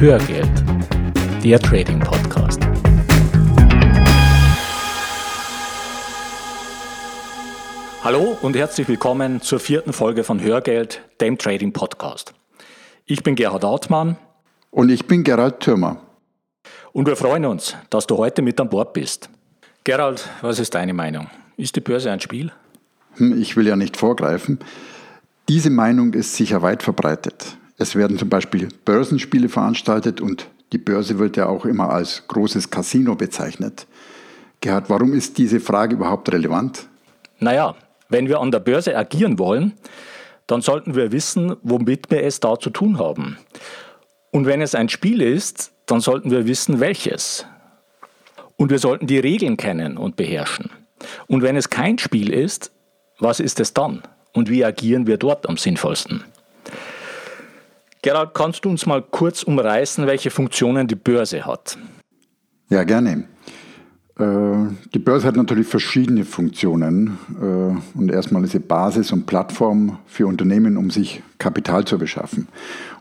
Hörgeld, der Trading Podcast. Hallo und herzlich willkommen zur vierten Folge von Hörgeld, dem Trading Podcast. Ich bin Gerhard Altmann. Und ich bin Gerald Thürmer. Und wir freuen uns, dass du heute mit an Bord bist. Gerald, was ist deine Meinung? Ist die Börse ein Spiel? Hm, ich will ja nicht vorgreifen. Diese Meinung ist sicher weit verbreitet. Es werden zum Beispiel Börsenspiele veranstaltet und die Börse wird ja auch immer als großes Casino bezeichnet. Gerhard, warum ist diese Frage überhaupt relevant? Naja, wenn wir an der Börse agieren wollen, dann sollten wir wissen, womit wir es da zu tun haben. Und wenn es ein Spiel ist, dann sollten wir wissen, welches. Und wir sollten die Regeln kennen und beherrschen. Und wenn es kein Spiel ist, was ist es dann? Und wie agieren wir dort am sinnvollsten? Gerald, kannst du uns mal kurz umreißen, welche Funktionen die Börse hat? Ja, gerne. Äh, die Börse hat natürlich verschiedene Funktionen äh, und erstmal ist sie Basis und Plattform für Unternehmen, um sich Kapital zu beschaffen.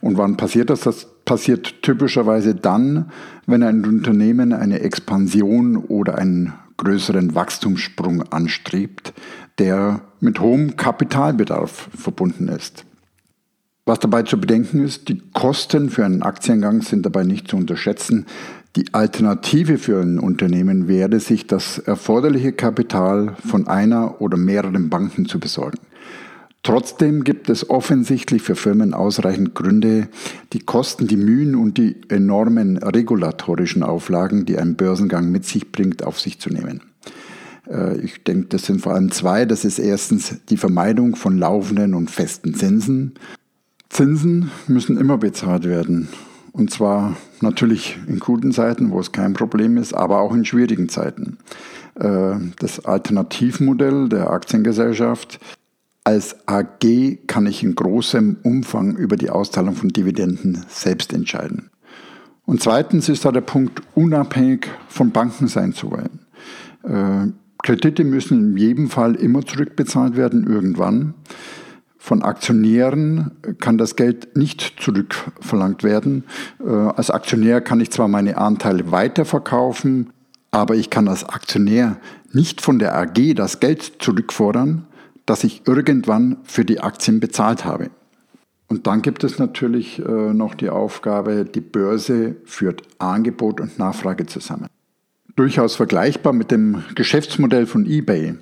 Und wann passiert das? Das passiert typischerweise dann, wenn ein Unternehmen eine Expansion oder einen größeren Wachstumssprung anstrebt, der mit hohem Kapitalbedarf verbunden ist. Was dabei zu bedenken ist, die Kosten für einen Aktiengang sind dabei nicht zu unterschätzen. Die Alternative für ein Unternehmen wäre, sich das erforderliche Kapital von einer oder mehreren Banken zu besorgen. Trotzdem gibt es offensichtlich für Firmen ausreichend Gründe, die Kosten, die Mühen und die enormen regulatorischen Auflagen, die ein Börsengang mit sich bringt, auf sich zu nehmen. Äh, ich denke, das sind vor allem zwei. Das ist erstens die Vermeidung von laufenden und festen Zinsen Zinsen müssen immer bezahlt werden. Und zwar natürlich in guten Zeiten, wo es kein Problem ist, aber auch in schwierigen Zeiten. Äh, das Alternativmodell der Aktiengesellschaft als AG kann ich in großem Umfang über die Auszahlung von Dividenden selbst entscheiden. Und zweitens ist da der Punkt, unabhängig von Banken sein zu wollen. Äh, Kredite müssen in jedem Fall immer zurückbezahlt werden, irgendwann. Von Aktionären kann das Geld nicht zurückverlangt werden. Äh, als Aktionär kann ich zwar meine Anteile weiterverkaufen, aber ich kann als Aktionär nicht von der AG das Geld zurückfordern, das ich irgendwann für die Aktien bezahlt habe. Und dann gibt es natürlich äh, noch die Aufgabe, die Börse führt Angebot und Nachfrage zusammen. Durchaus vergleichbar mit dem Geschäftsmodell von eBay.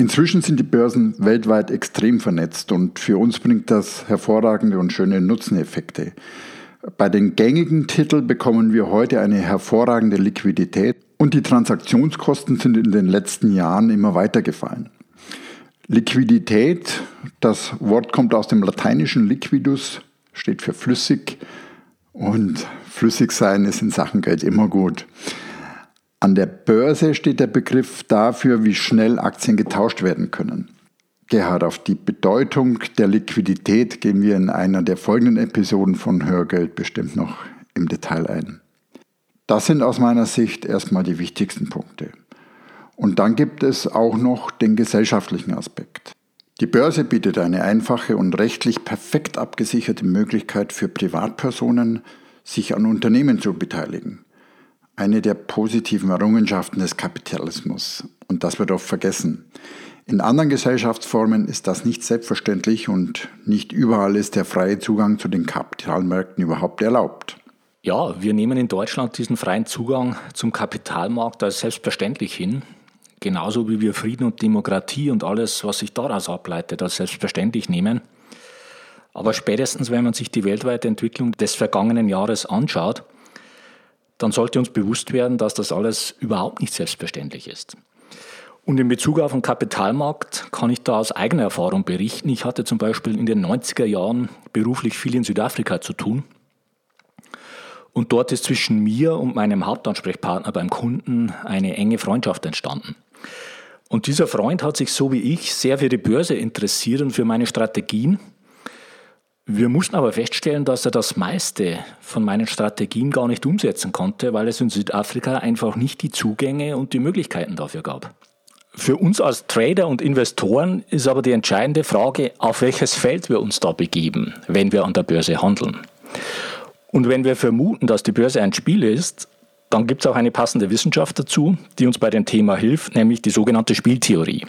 Inzwischen sind die Börsen weltweit extrem vernetzt und für uns bringt das hervorragende und schöne Nutzeneffekte. Bei den gängigen Titeln bekommen wir heute eine hervorragende Liquidität und die Transaktionskosten sind in den letzten Jahren immer weiter gefallen. Liquidität, das Wort kommt aus dem lateinischen liquidus, steht für flüssig und flüssig sein ist in Sachen Geld immer gut. An der Börse steht der Begriff dafür, wie schnell Aktien getauscht werden können. Gerhard, auf die Bedeutung der Liquidität gehen wir in einer der folgenden Episoden von Hörgeld bestimmt noch im Detail ein. Das sind aus meiner Sicht erstmal die wichtigsten Punkte. Und dann gibt es auch noch den gesellschaftlichen Aspekt. Die Börse bietet eine einfache und rechtlich perfekt abgesicherte Möglichkeit für Privatpersonen, sich an Unternehmen zu beteiligen eine der positiven Errungenschaften des Kapitalismus. Und das wird oft vergessen. In anderen Gesellschaftsformen ist das nicht selbstverständlich und nicht überall ist der freie Zugang zu den Kapitalmärkten überhaupt erlaubt. Ja, wir nehmen in Deutschland diesen freien Zugang zum Kapitalmarkt als selbstverständlich hin. Genauso wie wir Frieden und Demokratie und alles, was sich daraus ableitet, als selbstverständlich nehmen. Aber spätestens, wenn man sich die weltweite Entwicklung des vergangenen Jahres anschaut, dann sollte uns bewusst werden, dass das alles überhaupt nicht selbstverständlich ist. Und in Bezug auf den Kapitalmarkt kann ich da aus eigener Erfahrung berichten. Ich hatte zum Beispiel in den 90er Jahren beruflich viel in Südafrika zu tun. Und dort ist zwischen mir und meinem Hauptansprechpartner beim Kunden eine enge Freundschaft entstanden. Und dieser Freund hat sich so wie ich sehr für die Börse interessiert und für meine Strategien wir mussten aber feststellen, dass er das meiste von meinen Strategien gar nicht umsetzen konnte, weil es in Südafrika einfach nicht die Zugänge und die Möglichkeiten dafür gab. Für uns als Trader und Investoren ist aber die entscheidende Frage, auf welches Feld wir uns da begeben, wenn wir an der Börse handeln. Und wenn wir vermuten, dass die Börse ein Spiel ist, dann gibt es auch eine passende Wissenschaft dazu, die uns bei dem Thema hilft, nämlich die sogenannte Spieltheorie.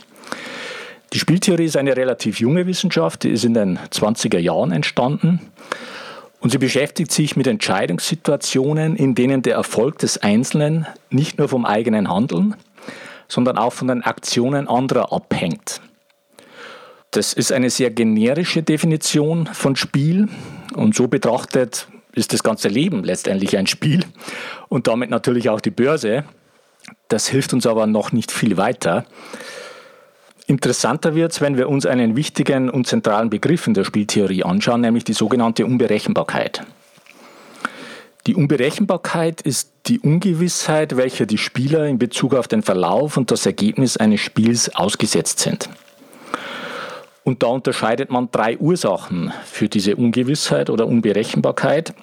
Die Spieltheorie ist eine relativ junge Wissenschaft, die ist in den 20er Jahren entstanden und sie beschäftigt sich mit Entscheidungssituationen, in denen der Erfolg des Einzelnen nicht nur vom eigenen Handeln, sondern auch von den Aktionen anderer abhängt. Das ist eine sehr generische Definition von Spiel und so betrachtet ist das ganze Leben letztendlich ein Spiel und damit natürlich auch die Börse. Das hilft uns aber noch nicht viel weiter. Interessanter wird es, wenn wir uns einen wichtigen und zentralen Begriff in der Spieltheorie anschauen, nämlich die sogenannte Unberechenbarkeit. Die Unberechenbarkeit ist die Ungewissheit, welcher die Spieler in Bezug auf den Verlauf und das Ergebnis eines Spiels ausgesetzt sind. Und da unterscheidet man drei Ursachen für diese Ungewissheit oder Unberechenbarkeit.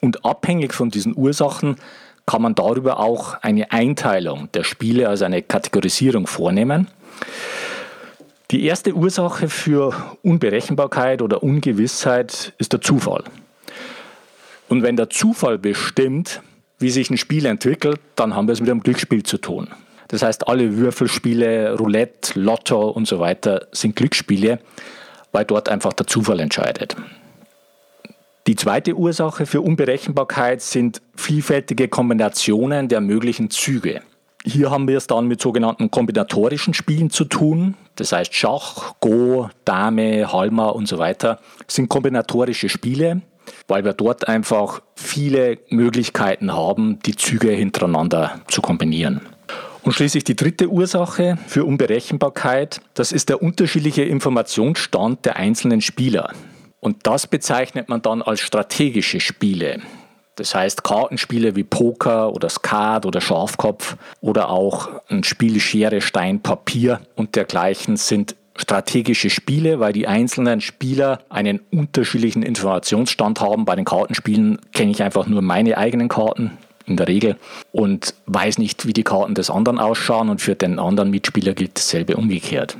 Und abhängig von diesen Ursachen kann man darüber auch eine Einteilung der Spiele, also eine Kategorisierung vornehmen. Die erste Ursache für Unberechenbarkeit oder Ungewissheit ist der Zufall. Und wenn der Zufall bestimmt, wie sich ein Spiel entwickelt, dann haben wir es mit einem Glücksspiel zu tun. Das heißt, alle Würfelspiele, Roulette, Lotto und so weiter sind Glücksspiele, weil dort einfach der Zufall entscheidet. Die zweite Ursache für Unberechenbarkeit sind vielfältige Kombinationen der möglichen Züge. Hier haben wir es dann mit sogenannten kombinatorischen Spielen zu tun. Das heißt Schach, Go, Dame, Halma und so weiter sind kombinatorische Spiele, weil wir dort einfach viele Möglichkeiten haben, die Züge hintereinander zu kombinieren. Und schließlich die dritte Ursache für Unberechenbarkeit, das ist der unterschiedliche Informationsstand der einzelnen Spieler. Und das bezeichnet man dann als strategische Spiele. Das heißt Kartenspiele wie Poker oder Skat oder Schafkopf oder auch ein Spiel Schere, Stein, Papier und dergleichen sind strategische Spiele, weil die einzelnen Spieler einen unterschiedlichen Informationsstand haben. Bei den Kartenspielen kenne ich einfach nur meine eigenen Karten in der Regel und weiß nicht, wie die Karten des anderen ausschauen und für den anderen Mitspieler gilt dasselbe umgekehrt.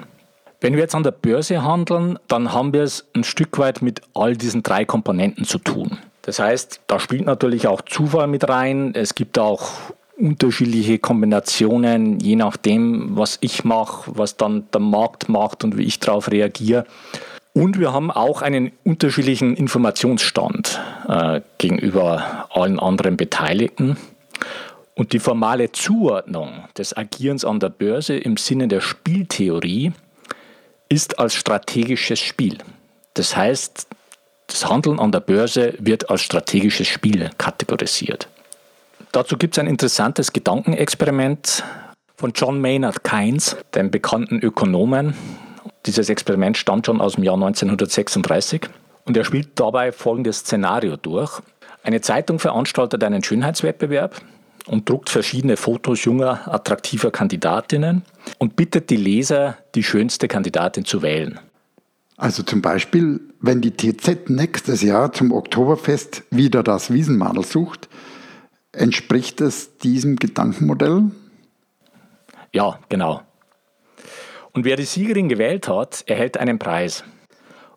Wenn wir jetzt an der Börse handeln, dann haben wir es ein Stück weit mit all diesen drei Komponenten zu tun. Das heißt, da spielt natürlich auch Zufall mit rein. Es gibt auch unterschiedliche Kombinationen, je nachdem, was ich mache, was dann der Markt macht und wie ich darauf reagiere. Und wir haben auch einen unterschiedlichen Informationsstand äh, gegenüber allen anderen Beteiligten. Und die formale Zuordnung des Agierens an der Börse im Sinne der Spieltheorie ist als strategisches Spiel. Das heißt, das Handeln an der Börse wird als strategisches Spiel kategorisiert. Dazu gibt es ein interessantes Gedankenexperiment von John Maynard Keynes, dem bekannten Ökonomen, dieses Experiment stammt schon aus dem Jahr 1936 und er spielt dabei folgendes Szenario durch. Eine Zeitung veranstaltet einen Schönheitswettbewerb und druckt verschiedene Fotos junger, attraktiver Kandidatinnen und bittet die Leser, die schönste Kandidatin zu wählen. Also zum Beispiel, wenn die TZ nächstes Jahr zum Oktoberfest wieder das Wiesenmadel sucht, entspricht es diesem Gedankenmodell? Ja, genau. Und wer die Siegerin gewählt hat, erhält einen Preis.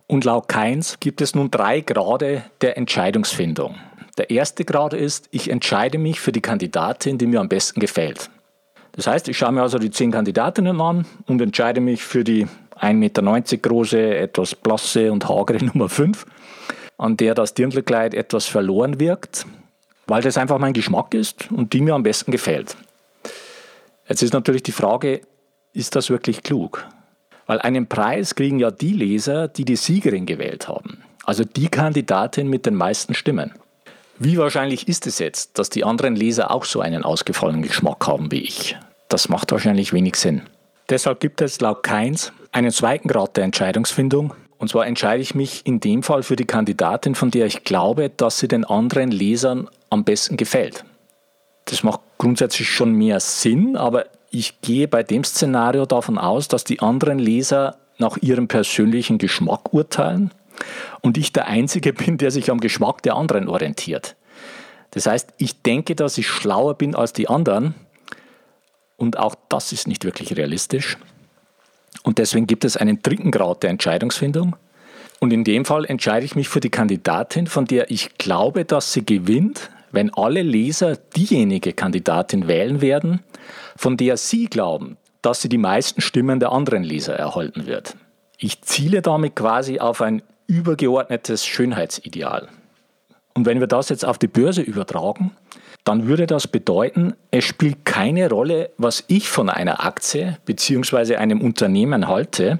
Und laut Keins gibt es nun drei Grade der Entscheidungsfindung. Der erste Grad ist, ich entscheide mich für die Kandidatin, die mir am besten gefällt. Das heißt, ich schaue mir also die zehn Kandidatinnen an und entscheide mich für die 1,90 Meter große, etwas blasse und hagere Nummer 5, an der das Dirndlkleid etwas verloren wirkt, weil das einfach mein Geschmack ist und die mir am besten gefällt. Jetzt ist natürlich die Frage, ist das wirklich klug? Weil einen Preis kriegen ja die Leser, die die Siegerin gewählt haben. Also die Kandidatin mit den meisten Stimmen. Wie wahrscheinlich ist es jetzt, dass die anderen Leser auch so einen ausgefallenen Geschmack haben wie ich? Das macht wahrscheinlich wenig Sinn. Deshalb gibt es laut Keins einen zweiten Grad der Entscheidungsfindung. Und zwar entscheide ich mich in dem Fall für die Kandidatin, von der ich glaube, dass sie den anderen Lesern am besten gefällt. Das macht grundsätzlich schon mehr Sinn, aber ich gehe bei dem Szenario davon aus, dass die anderen Leser nach ihrem persönlichen Geschmack urteilen und ich der Einzige bin, der sich am Geschmack der anderen orientiert. Das heißt, ich denke, dass ich schlauer bin als die anderen und auch das ist nicht wirklich realistisch. Und deswegen gibt es einen dritten Grad der Entscheidungsfindung. Und in dem Fall entscheide ich mich für die Kandidatin, von der ich glaube, dass sie gewinnt, wenn alle Leser diejenige Kandidatin wählen werden, von der sie glauben, dass sie die meisten Stimmen der anderen Leser erhalten wird. Ich ziele damit quasi auf ein übergeordnetes Schönheitsideal. Und wenn wir das jetzt auf die Börse übertragen, dann würde das bedeuten, es spielt keine Rolle, was ich von einer Aktie bzw. einem Unternehmen halte,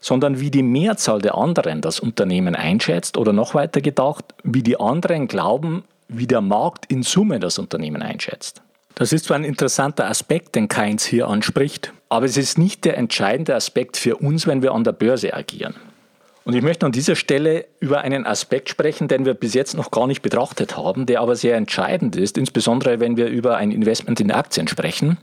sondern wie die Mehrzahl der anderen das Unternehmen einschätzt oder noch weiter gedacht, wie die anderen glauben, wie der Markt in Summe das Unternehmen einschätzt. Das ist zwar ein interessanter Aspekt, den Keins hier anspricht, aber es ist nicht der entscheidende Aspekt für uns, wenn wir an der Börse agieren. Und ich möchte an dieser Stelle über einen Aspekt sprechen, den wir bis jetzt noch gar nicht betrachtet haben, der aber sehr entscheidend ist, insbesondere wenn wir über ein Investment in Aktien sprechen.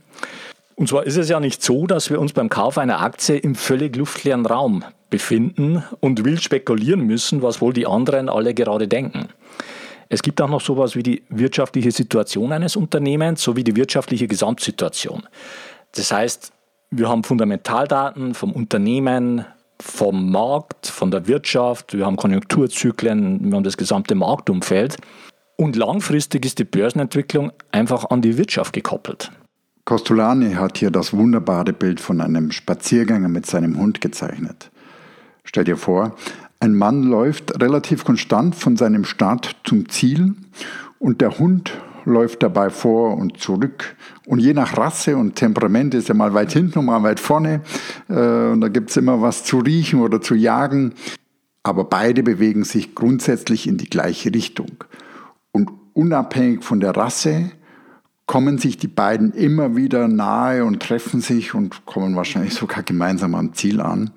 Und zwar ist es ja nicht so, dass wir uns beim Kauf einer Aktie im völlig luftleeren Raum befinden und wild spekulieren müssen, was wohl die anderen alle gerade denken. Es gibt auch noch sowas wie die wirtschaftliche Situation eines Unternehmens sowie die wirtschaftliche Gesamtsituation. Das heißt, wir haben Fundamentaldaten vom Unternehmen, vom Markt, von der Wirtschaft, wir haben Konjunkturzyklen, wir haben das gesamte Marktumfeld. Und langfristig ist die Börsenentwicklung einfach an die Wirtschaft gekoppelt. Costolani hat hier das wunderbare Bild von einem Spaziergänger mit seinem Hund gezeichnet. Stell dir vor, ein Mann läuft relativ konstant von seinem Start zum Ziel und der Hund läuft dabei vor und zurück. Und je nach Rasse und Temperament ist er mal weit hinten und mal weit vorne. Äh, und da gibt es immer was zu riechen oder zu jagen. Aber beide bewegen sich grundsätzlich in die gleiche Richtung. Und unabhängig von der Rasse kommen sich die beiden immer wieder nahe und treffen sich und kommen wahrscheinlich sogar gemeinsam am Ziel an.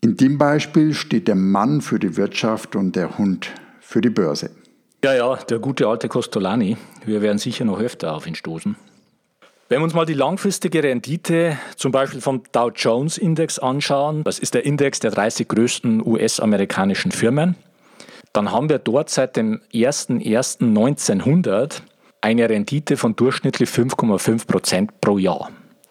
In dem Beispiel steht der Mann für die Wirtschaft und der Hund für die Börse. Ja, ja, der gute alte Costolani. Wir werden sicher noch öfter auf ihn stoßen. Wenn wir uns mal die langfristige Rendite zum Beispiel vom Dow Jones Index anschauen, das ist der Index der 30 größten US-amerikanischen Firmen, dann haben wir dort seit dem 01.01.1900 eine Rendite von durchschnittlich 5,5 Prozent pro Jahr.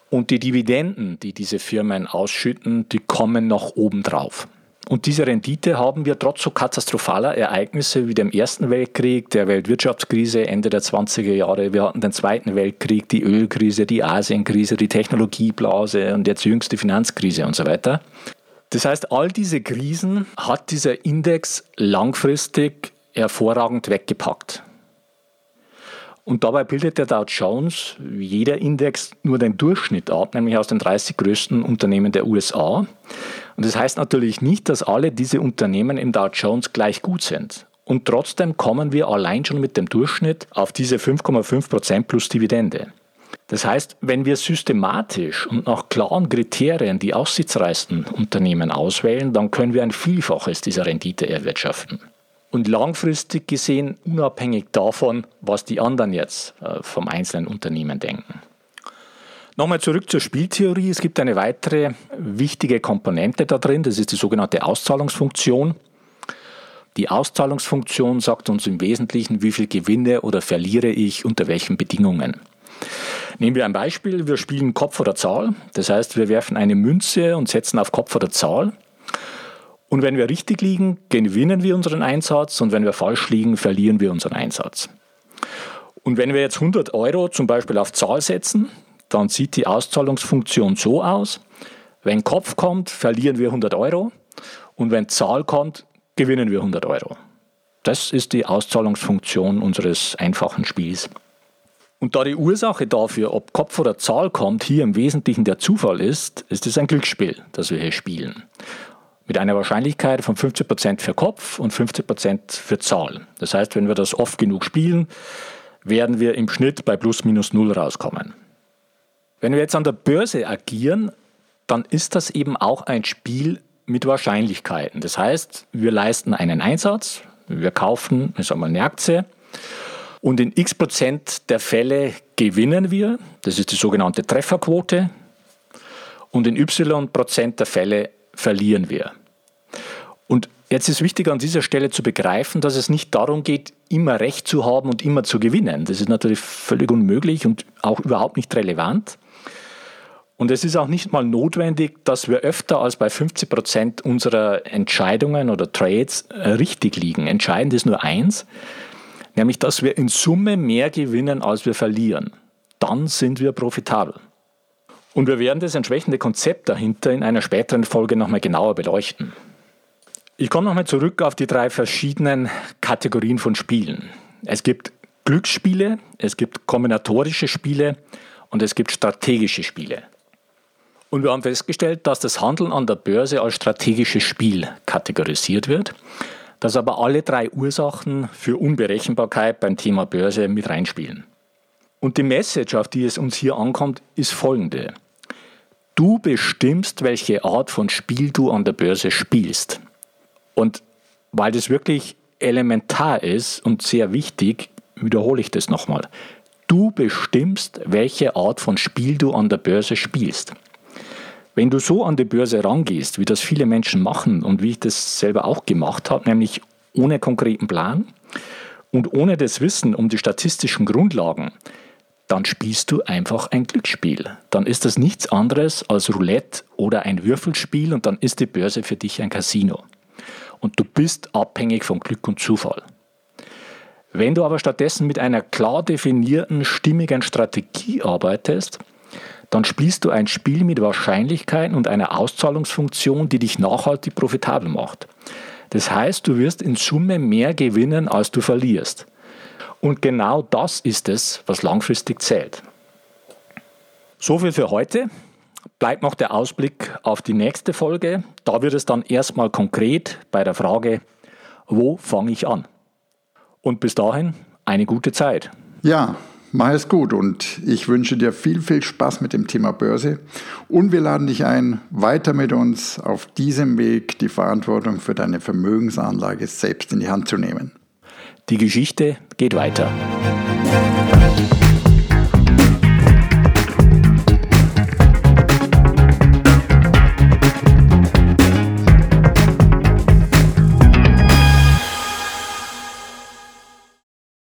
Und die Dividenden, die diese Firmen ausschütten, die kommen noch oben drauf. Und diese Rendite haben wir trotz so katastrophaler Ereignisse wie dem Ersten Weltkrieg, der Weltwirtschaftskrise Ende der 20er Jahre, wir hatten den Zweiten Weltkrieg, die Ölkrise, die Asienkrise, die Technologieblase und jetzt jüngste Finanzkrise und so weiter. Das heißt, all diese Krisen hat dieser Index langfristig hervorragend weggepackt. Und dabei bildet der Dow Jones, wie jeder Index, nur den Durchschnitt ab, nämlich aus den 30 größten Unternehmen der USA. Und das heißt natürlich nicht, dass alle diese Unternehmen im Dow Jones gleich gut sind. Und trotzdem kommen wir allein schon mit dem Durchschnitt auf diese 5,5% plus Dividende. Das heißt, wenn wir systematisch und nach klaren Kriterien die aussichtsreichsten Unternehmen auswählen, dann können wir ein Vielfaches dieser Rendite erwirtschaften. Und langfristig gesehen unabhängig davon, was die anderen jetzt äh, vom einzelnen Unternehmen denken. Nochmal zurück zur Spieltheorie. Es gibt eine weitere wichtige Komponente da drin, das ist die sogenannte Auszahlungsfunktion. Die Auszahlungsfunktion sagt uns im Wesentlichen, wie viel gewinne oder verliere ich unter welchen Bedingungen. Nehmen wir ein Beispiel, wir spielen Kopf oder Zahl, das heißt wir werfen eine Münze und setzen auf Kopf oder Zahl. Und wenn wir richtig liegen, gewinnen wir unseren Einsatz und wenn wir falsch liegen, verlieren wir unseren Einsatz. Und wenn wir jetzt 100 Euro zum Beispiel auf Zahl setzen, dann sieht die Auszahlungsfunktion so aus. Wenn Kopf kommt, verlieren wir 100 Euro und wenn Zahl kommt, gewinnen wir 100 Euro. Das ist die Auszahlungsfunktion unseres einfachen Spiels. Und da die Ursache dafür, ob Kopf oder Zahl kommt, hier im Wesentlichen der Zufall ist, ist es ein Glücksspiel, das wir hier spielen. Mit einer Wahrscheinlichkeit von 50% für Kopf und 50% für Zahl. Das heißt, wenn wir das oft genug spielen, werden wir im Schnitt bei plus minus null rauskommen. Wenn wir jetzt an der Börse agieren, dann ist das eben auch ein Spiel mit Wahrscheinlichkeiten. Das heißt, wir leisten einen Einsatz, wir kaufen ich sag mal, eine Aktie und in x Prozent der Fälle gewinnen wir, das ist die sogenannte Trefferquote, und in y Prozent der Fälle verlieren wir. Und jetzt ist wichtig an dieser Stelle zu begreifen, dass es nicht darum geht, immer Recht zu haben und immer zu gewinnen. Das ist natürlich völlig unmöglich und auch überhaupt nicht relevant, Und es ist auch nicht mal notwendig, dass wir öfter als bei 50 Prozent unserer Entscheidungen oder Trades äh, richtig liegen. Entscheidend ist nur eins, nämlich dass wir in Summe mehr gewinnen, als wir verlieren. Dann sind wir profitabel. Und wir werden das entsprechende Konzept dahinter in einer späteren Folge nochmal genauer beleuchten. Ich komme nochmal zurück auf die drei verschiedenen Kategorien von Spielen. Es gibt Glücksspiele, es gibt kombinatorische Spiele und es gibt strategische Spiele. Und wir haben festgestellt, dass das Handeln an der Börse als strategisches Spiel kategorisiert wird, dass aber alle drei Ursachen für Unberechenbarkeit beim Thema Börse mit reinspielen. Und die Message, auf die es uns hier ankommt, ist folgende. Du bestimmst, welche Art von Spiel du an der Börse spielst. Und weil das wirklich elementar ist und sehr wichtig, wiederhole ich das nochmal. Du bestimmst, welche Art von Spiel du an der Börse spielst. Wenn du so an die Börse rangehst, wie das viele Menschen machen und wie ich das selber auch gemacht habe, nämlich ohne konkreten Plan und ohne das Wissen um die statistischen Grundlagen, dann spielst du einfach ein Glücksspiel. Dann ist das nichts anderes als Roulette oder ein Würfelspiel und dann ist die Börse für dich ein Casino. Und du bist abhängig von Glück und Zufall. Wenn du aber stattdessen mit einer klar definierten, stimmigen Strategie arbeitest, dann spielst du ein Spiel mit Wahrscheinlichkeiten und einer Auszahlungsfunktion, die dich nachhaltig profitabel macht. Das heißt, du wirst in Summe mehr gewinnen, als du verlierst. Und genau das ist es, was langfristig zählt. So viel für heute. Bleibt noch der Ausblick auf die nächste Folge. Da wird es dann erstmal konkret bei der Frage, wo fange ich an? Und bis dahin eine gute Zeit. Ja, Mach es gut und ich wünsche dir viel, viel Spaß mit dem Thema Börse und wir laden dich ein, weiter mit uns auf diesem Weg die Verantwortung für deine Vermögensanlage selbst in die Hand zu nehmen. Die Geschichte geht weiter.